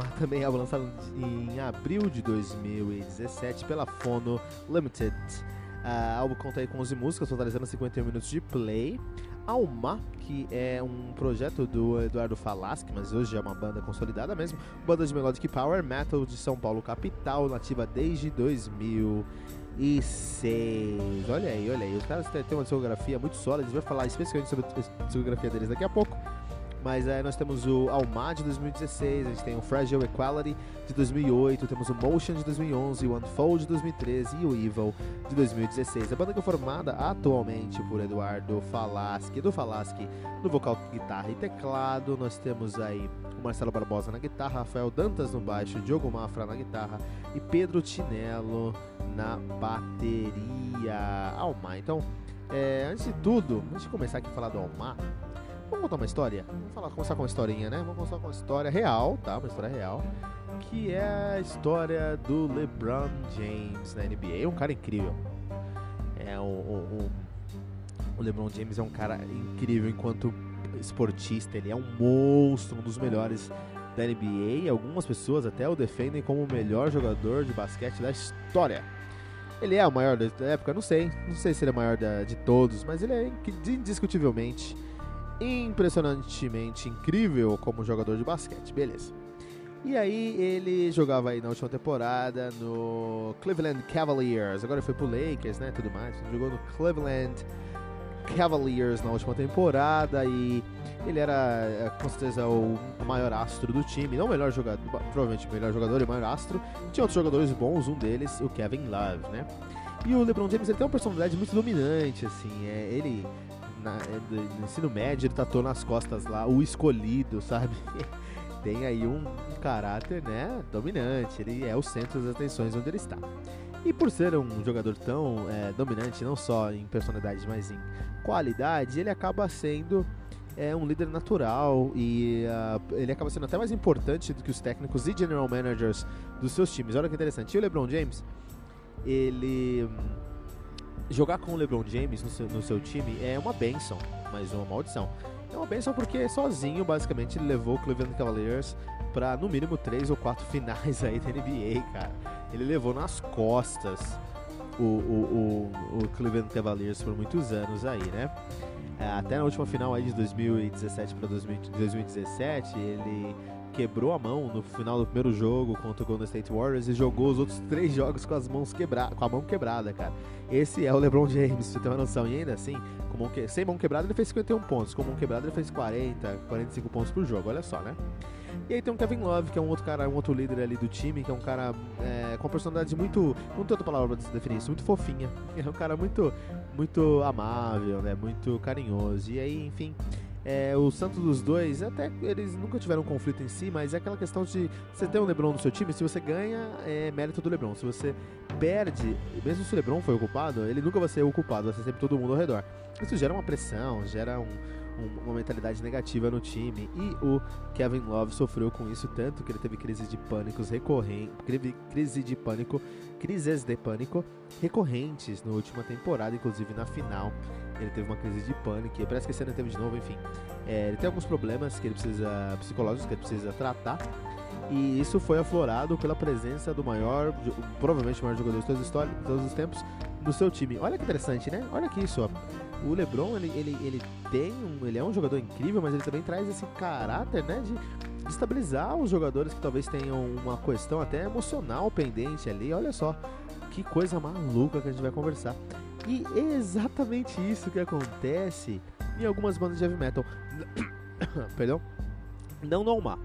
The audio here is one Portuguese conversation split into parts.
Almar também é lançado em abril de 2017 pela Fono Limited. Uh, álbum conta aí com 11 músicas, totalizando 51 minutos de play. Alma, que é um projeto do Eduardo Falaschi, mas hoje é uma banda consolidada mesmo, banda de melodic power metal de São Paulo capital, nativa desde 2006. Olha aí, olha aí, os caras têm uma discografia muito sólida, a gente vai falar especificamente sobre a discografia deles daqui a pouco. Mas aí nós temos o Alma de 2016, a gente tem o Fragile Equality de 2008, temos o Motion de 2011, o Unfold de 2013 e o Evil de 2016. A banda que é formada atualmente por Eduardo Falaschi, do Falaschi no vocal, guitarra e teclado. Nós temos aí o Marcelo Barbosa na guitarra, Rafael Dantas no baixo, Diogo Mafra na guitarra e Pedro Tinello na bateria. Alma, então, é, antes de tudo, antes de começar aqui a falar do Alma, Vamos contar uma história? Vamos falar, começar com uma historinha, né? Vamos começar com uma história real, tá? Uma história real. Que é a história do LeBron James na NBA. É um cara incrível. É o, o, o LeBron James é um cara incrível enquanto esportista. Ele é um monstro, um dos melhores da NBA. Algumas pessoas até o defendem como o melhor jogador de basquete da história. Ele é o maior da época? Não sei. Não sei se ele é o maior da, de todos, mas ele é indiscutivelmente impressionantemente incrível como jogador de basquete, beleza. E aí ele jogava aí na última temporada no Cleveland Cavaliers, agora foi pro Lakers, né, tudo mais. Jogou no Cleveland Cavaliers na última temporada e ele era é, com certeza o maior astro do time, não o melhor jogador, provavelmente o melhor jogador e o maior astro. Tinha outros jogadores bons, um deles, o Kevin Love, né? E o LeBron James ele tem uma personalidade muito dominante, assim, é, ele na, é, no ensino médio, ele tatuou nas costas lá o escolhido, sabe? Tem aí um, caráter, né, dominante. Ele é o centro das atenções onde ele está. E por ser um jogador tão é, dominante, não só em personalidade, mas em qualidade, ele acaba sendo é, um líder natural e uh, ele acaba sendo até mais importante do que os técnicos e general managers dos seus times. Olha que interessante. E o LeBron James, ele jogar com o LeBron James no seu, no seu time é uma benção, mas uma maldição. É uma benção porque sozinho, basicamente, ele levou o Cleveland Cavaliers para no mínimo três ou quatro finais aí da NBA, cara. Ele levou nas costas o, o, o, o Cleveland Cavaliers por muitos anos aí, né? É, até na última final aí de 2017 para 2017, ele quebrou a mão no final do primeiro jogo contra o Golden State Warriors e jogou os outros três jogos com as mãos quebradas, com a mão quebrada, cara. Esse é o LeBron James, você tem uma noção. E ainda assim, mão que... sem mão quebrada ele fez 51 pontos, com mão quebrada ele fez 40, 45 pontos por jogo, olha só, né? E aí tem o Kevin Love, que é um outro cara, um outro líder ali do time, que é um cara é, com personalidade muito. Não tem outra palavra pra definir isso, muito fofinha. É um cara muito, muito amável, né? Muito carinhoso. E aí, enfim, É, o Santos dos dois, até eles nunca tiveram um conflito em si, mas é aquela questão de você ter um LeBron no seu time, se você ganha, é mérito do LeBron. Se você perde, mesmo se o LeBron foi o culpado, ele nunca vai ser o culpado, vai ser sempre todo mundo ao redor. Isso gera uma pressão, gera um, um, uma mentalidade negativa no time. E o Kevin Love sofreu com isso tanto que ele teve crises de pânicos recorrentes, crise de pânico, crises de pânico recorrentes na última temporada, inclusive na final ele teve uma crise de pânico, parece que esse ano teve de novo, enfim. É, ele tem alguns problemas que ele precisa, psicológicos que ele precisa tratar, e isso foi aflorado pela presença do maior, provavelmente o maior jogador de todos os, de todos os tempos, no seu time. Olha que interessante, né? Olha aqui isso, ó. O LeBron, ele, ele, ele tem um, ele é um jogador incrível, mas ele também traz esse caráter, né, de estabilizar os jogadores que talvez tenham uma questão até emocional pendente ali. Olha só, que coisa maluca que a gente vai conversar. E é exatamente isso que acontece em algumas bandas de heavy metal. Perdão? Não no Omar.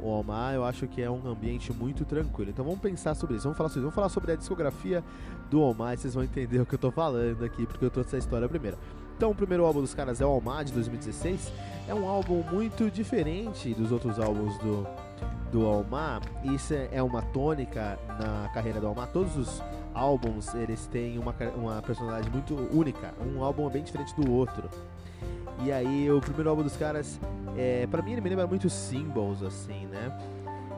O Omar eu acho que é um ambiente muito tranquilo. Então vamos pensar sobre isso. Vamos falar sobre, vamos falar sobre a discografia do Omar vocês vão entender o que eu tô falando aqui, porque eu trouxe essa história primeiro. Então o primeiro álbum dos caras é o Omar de 2016. É um álbum muito diferente dos outros álbuns do, do Almar. Isso é uma tônica na carreira do Almar. Todos os álbuns eles têm uma, uma personalidade muito única. Um álbum é bem diferente do outro. E aí o primeiro álbum dos caras, é, para mim ele me lembra muito Symbols, assim, né?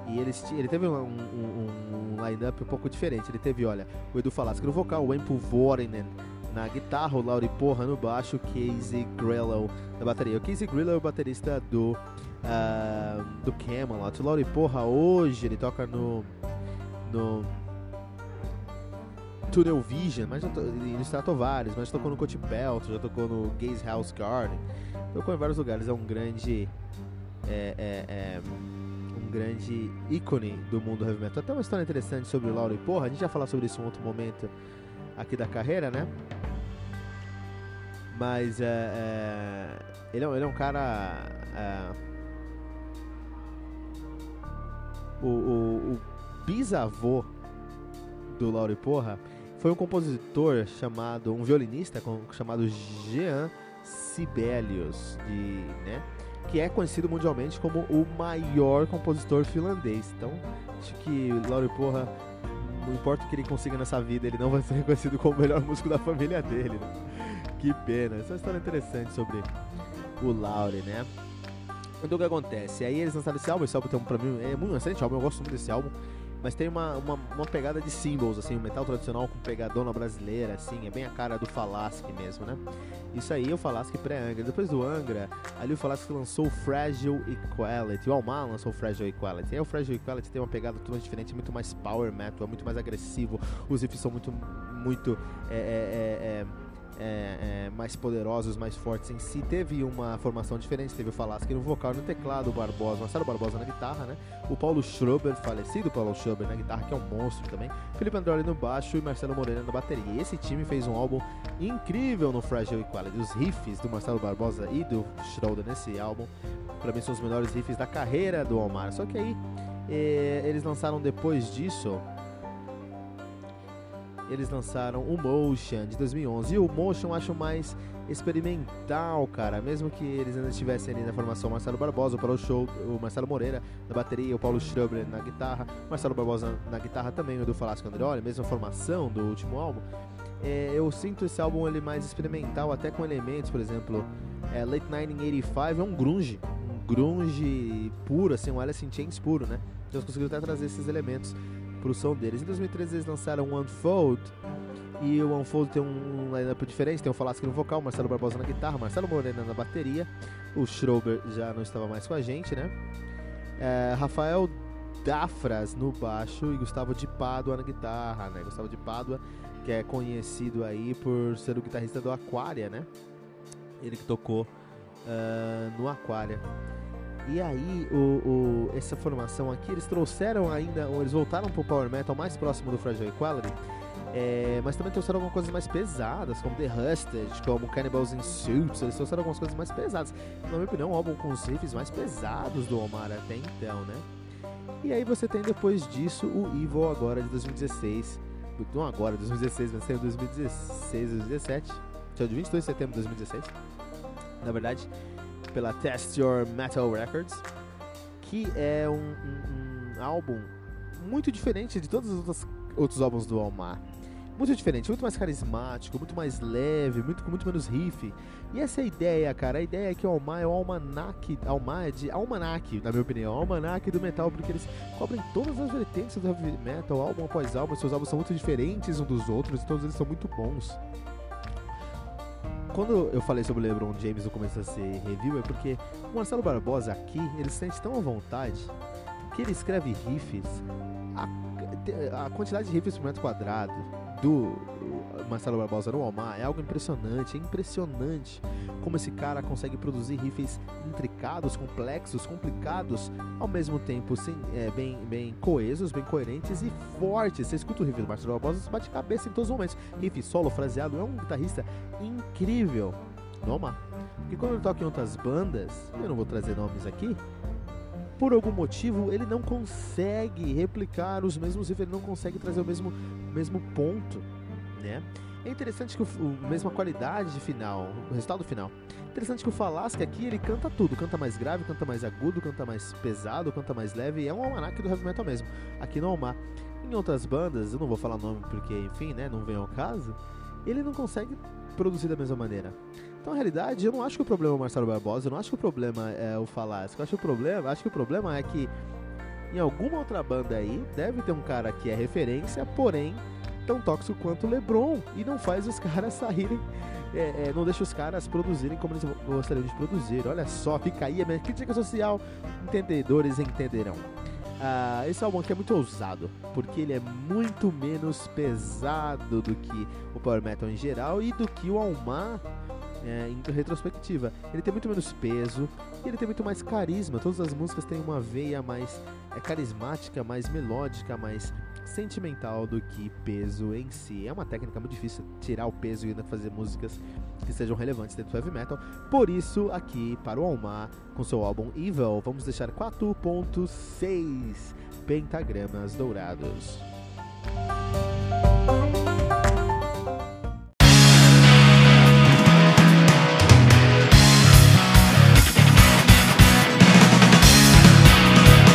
E eles, ele teve um, um, um line-up um pouco diferente. Ele teve, olha, o Edu Falasco no vocal, o Empo Vorinen na guitarra, o Lauri Porra no baixo, o Casey Grillo na bateria. O Casey Grillo é o baterista do, uh, do Camelot. O Lauri Porra hoje ele toca no, no Tunnel Vision, mas já Stratovarius, mas já tocou no Coach Belt, já tocou no Gaze House Garden, tocou em vários lugares, é um grande é, é, é, um grande ícone do mundo heavy metal. Até uma história interessante sobre o Lauro e Porra, a gente vai falar sobre isso em outro momento aqui da carreira, né? Mas é, é, ele, é, ele é um cara. É, o, o, o bisavô do Lauro Porra foi um compositor chamado, um violinista chamado Jean Sibelius, de, né, que é conhecido mundialmente como o maior compositor finlandês. Então, acho que Lauri Porra, não importa o que ele consiga nessa vida, ele não vai ser reconhecido como o melhor músico da família dele. Né? Que pena. Essa é uma história interessante sobre o Lauri, né? Então o que acontece? Aí eles lançaram esse álbum, esse álbum tem, pra mim é muito excelente álbum, eu gosto muito desse álbum mas tem uma, uma, uma, pegada de symbols, assim, um metal tradicional com pegadona brasileira, assim, é bem a cara do Falasque mesmo, né? Isso aí é o Falasque pré-Angra. Depois do Angra, ali o Falasque lançou o Fragile Equality, o Almar lançou o Fragile Equality. Aí o Fragile Equality tem uma pegada totalmente diferente, muito mais power metal, é muito mais agressivo, os riffs são muito, muito, é, é, é, é é, mais poderosos, mais fortes em si. Teve uma formação diferente, teve o Falasque no vocal, no teclado, o Barbosa, Marcelo Barbosa na guitarra, né? O Paulo Schrober, falecido Paulo Schrober na guitarra, que é um monstro também. Felipe Androli no baixo e Marcelo Moreira na bateria. E esse time fez um álbum incrível no Fragile Equality. Os riffs do Marcelo Barbosa e do Schroeder nesse álbum, para mim, são os melhores riffs da carreira do Omar. Só que aí, é, eles lançaram depois disso eles lançaram o Motion de 2011. E o Motion eu acho mais experimental, cara. Mesmo que eles ainda estivessem ali na formação Marcelo Barbosa, o Paulo Show, o Marcelo Moreira na bateria, o Paulo Schroeder na guitarra, Marcelo Barbosa na guitarra também, o Edu Falasco Andreoli, mesma formação do último álbum. É, eu sinto esse álbum ele mais experimental, até com elementos, por exemplo, é, Late 1985 é um grunge, um grunge puro, assim, um Alice in Chains puro, né? Então eles conseguiram até trazer esses elementos pro som deles. Em 2013 eles lançaram o Unfold, e o Unfold tem um lineup diferente, tem o Falasque no vocal, Marcelo Barbosa na guitarra, Marcelo Morena na bateria, o Schrober já não estava mais com a gente, né? É, Rafael Dafras no baixo e Gustavo de Pádua na guitarra, né? Gustavo de Pádua, que é conhecido aí por ser o guitarrista do Aquaria, né? Ele que tocou uh, no Aquaria. E aí, o, o, essa formação aqui, eles trouxeram ainda, eles voltaram pro Power Metal mais próximo do Fragile Equality, é, mas também trouxeram algumas coisas mais pesadas, como The Husted, como Cannibals in Suits, eles trouxeram algumas coisas mais pesadas. Na minha opinião, um álbum com os riffs mais pesados do Omar até então, né? E aí você tem depois disso o Evil agora de 2016, não agora, 2016, mas saiu 2016, 2017, dia de 22 de setembro de 2016, na verdade. Pela Test Your Metal Records, que é um, um, um álbum muito diferente de todos os outros, outros álbuns do Almar muito diferente, muito mais carismático, muito mais leve, muito, muito menos riff. E essa é a ideia, cara. A ideia é que o Almar é o almanac, Almar é de almanac, na minha opinião, almanac do metal, porque eles cobrem todas as vertentes do heavy metal, álbum após álbum. Seus álbuns são muito diferentes uns dos outros e todos eles são muito bons. Quando eu falei sobre o LeBron James no começo desse review, é porque o Marcelo Barbosa aqui, ele se sente tão à vontade que ele escreve riffs, a, a quantidade de riffs por metro quadrado, do Marcelo Barbosa no Almar é algo impressionante, é impressionante como esse cara consegue produzir riffs intricados, complexos, complicados, ao mesmo tempo sim, é, bem, bem coesos, bem coerentes e fortes. Você escuta o riff do Marcelo Barbosa, você bate cabeça em todos os momentos. Riff solo, fraseado, é um guitarrista incrível no Almar. E quando ele toca em outras bandas, eu não vou trazer nomes aqui, por algum motivo ele não consegue replicar os mesmos riffs, ele não consegue trazer o mesmo, mesmo ponto, né? É interessante que o, o mesma qualidade de final, o resultado final. Interessante que o Falasca aqui ele canta tudo, canta mais grave, canta mais agudo, canta mais pesado, canta mais leve, é um almanac do heavy metal mesmo. Aqui no Almar, em outras bandas, eu não vou falar nome porque, enfim, né, não vem ao caso, ele não consegue produzir da mesma maneira. Então, na realidade, eu não acho que o problema é o Marcelo Barbosa, eu não acho que o problema é o Falasco. Eu acho que o problema, acho que o problema é que em alguma outra banda aí deve ter um cara que é referência, porém tão tóxico quanto o LeBron e não faz os caras saírem, é, é, não deixa os caras produzirem como eles gostariam de produzir. Olha só, fica aí a minha crítica social, entendedores entenderão. Uh, esse álbum aqui é muito ousado, porque ele é muito menos pesado do que o Power Metal em geral e do que o Almar é, em retrospectiva. Ele tem muito menos peso e ele tem muito mais carisma. Todas as músicas têm uma veia mais é, carismática, mais melódica, mais sentimental do que peso em si. É uma técnica muito difícil tirar o peso e ainda fazer músicas que sejam relevantes dentro do heavy metal. Por isso, aqui para o Almar, com seu álbum Evil, vamos deixar 4.6 pentagramas dourados.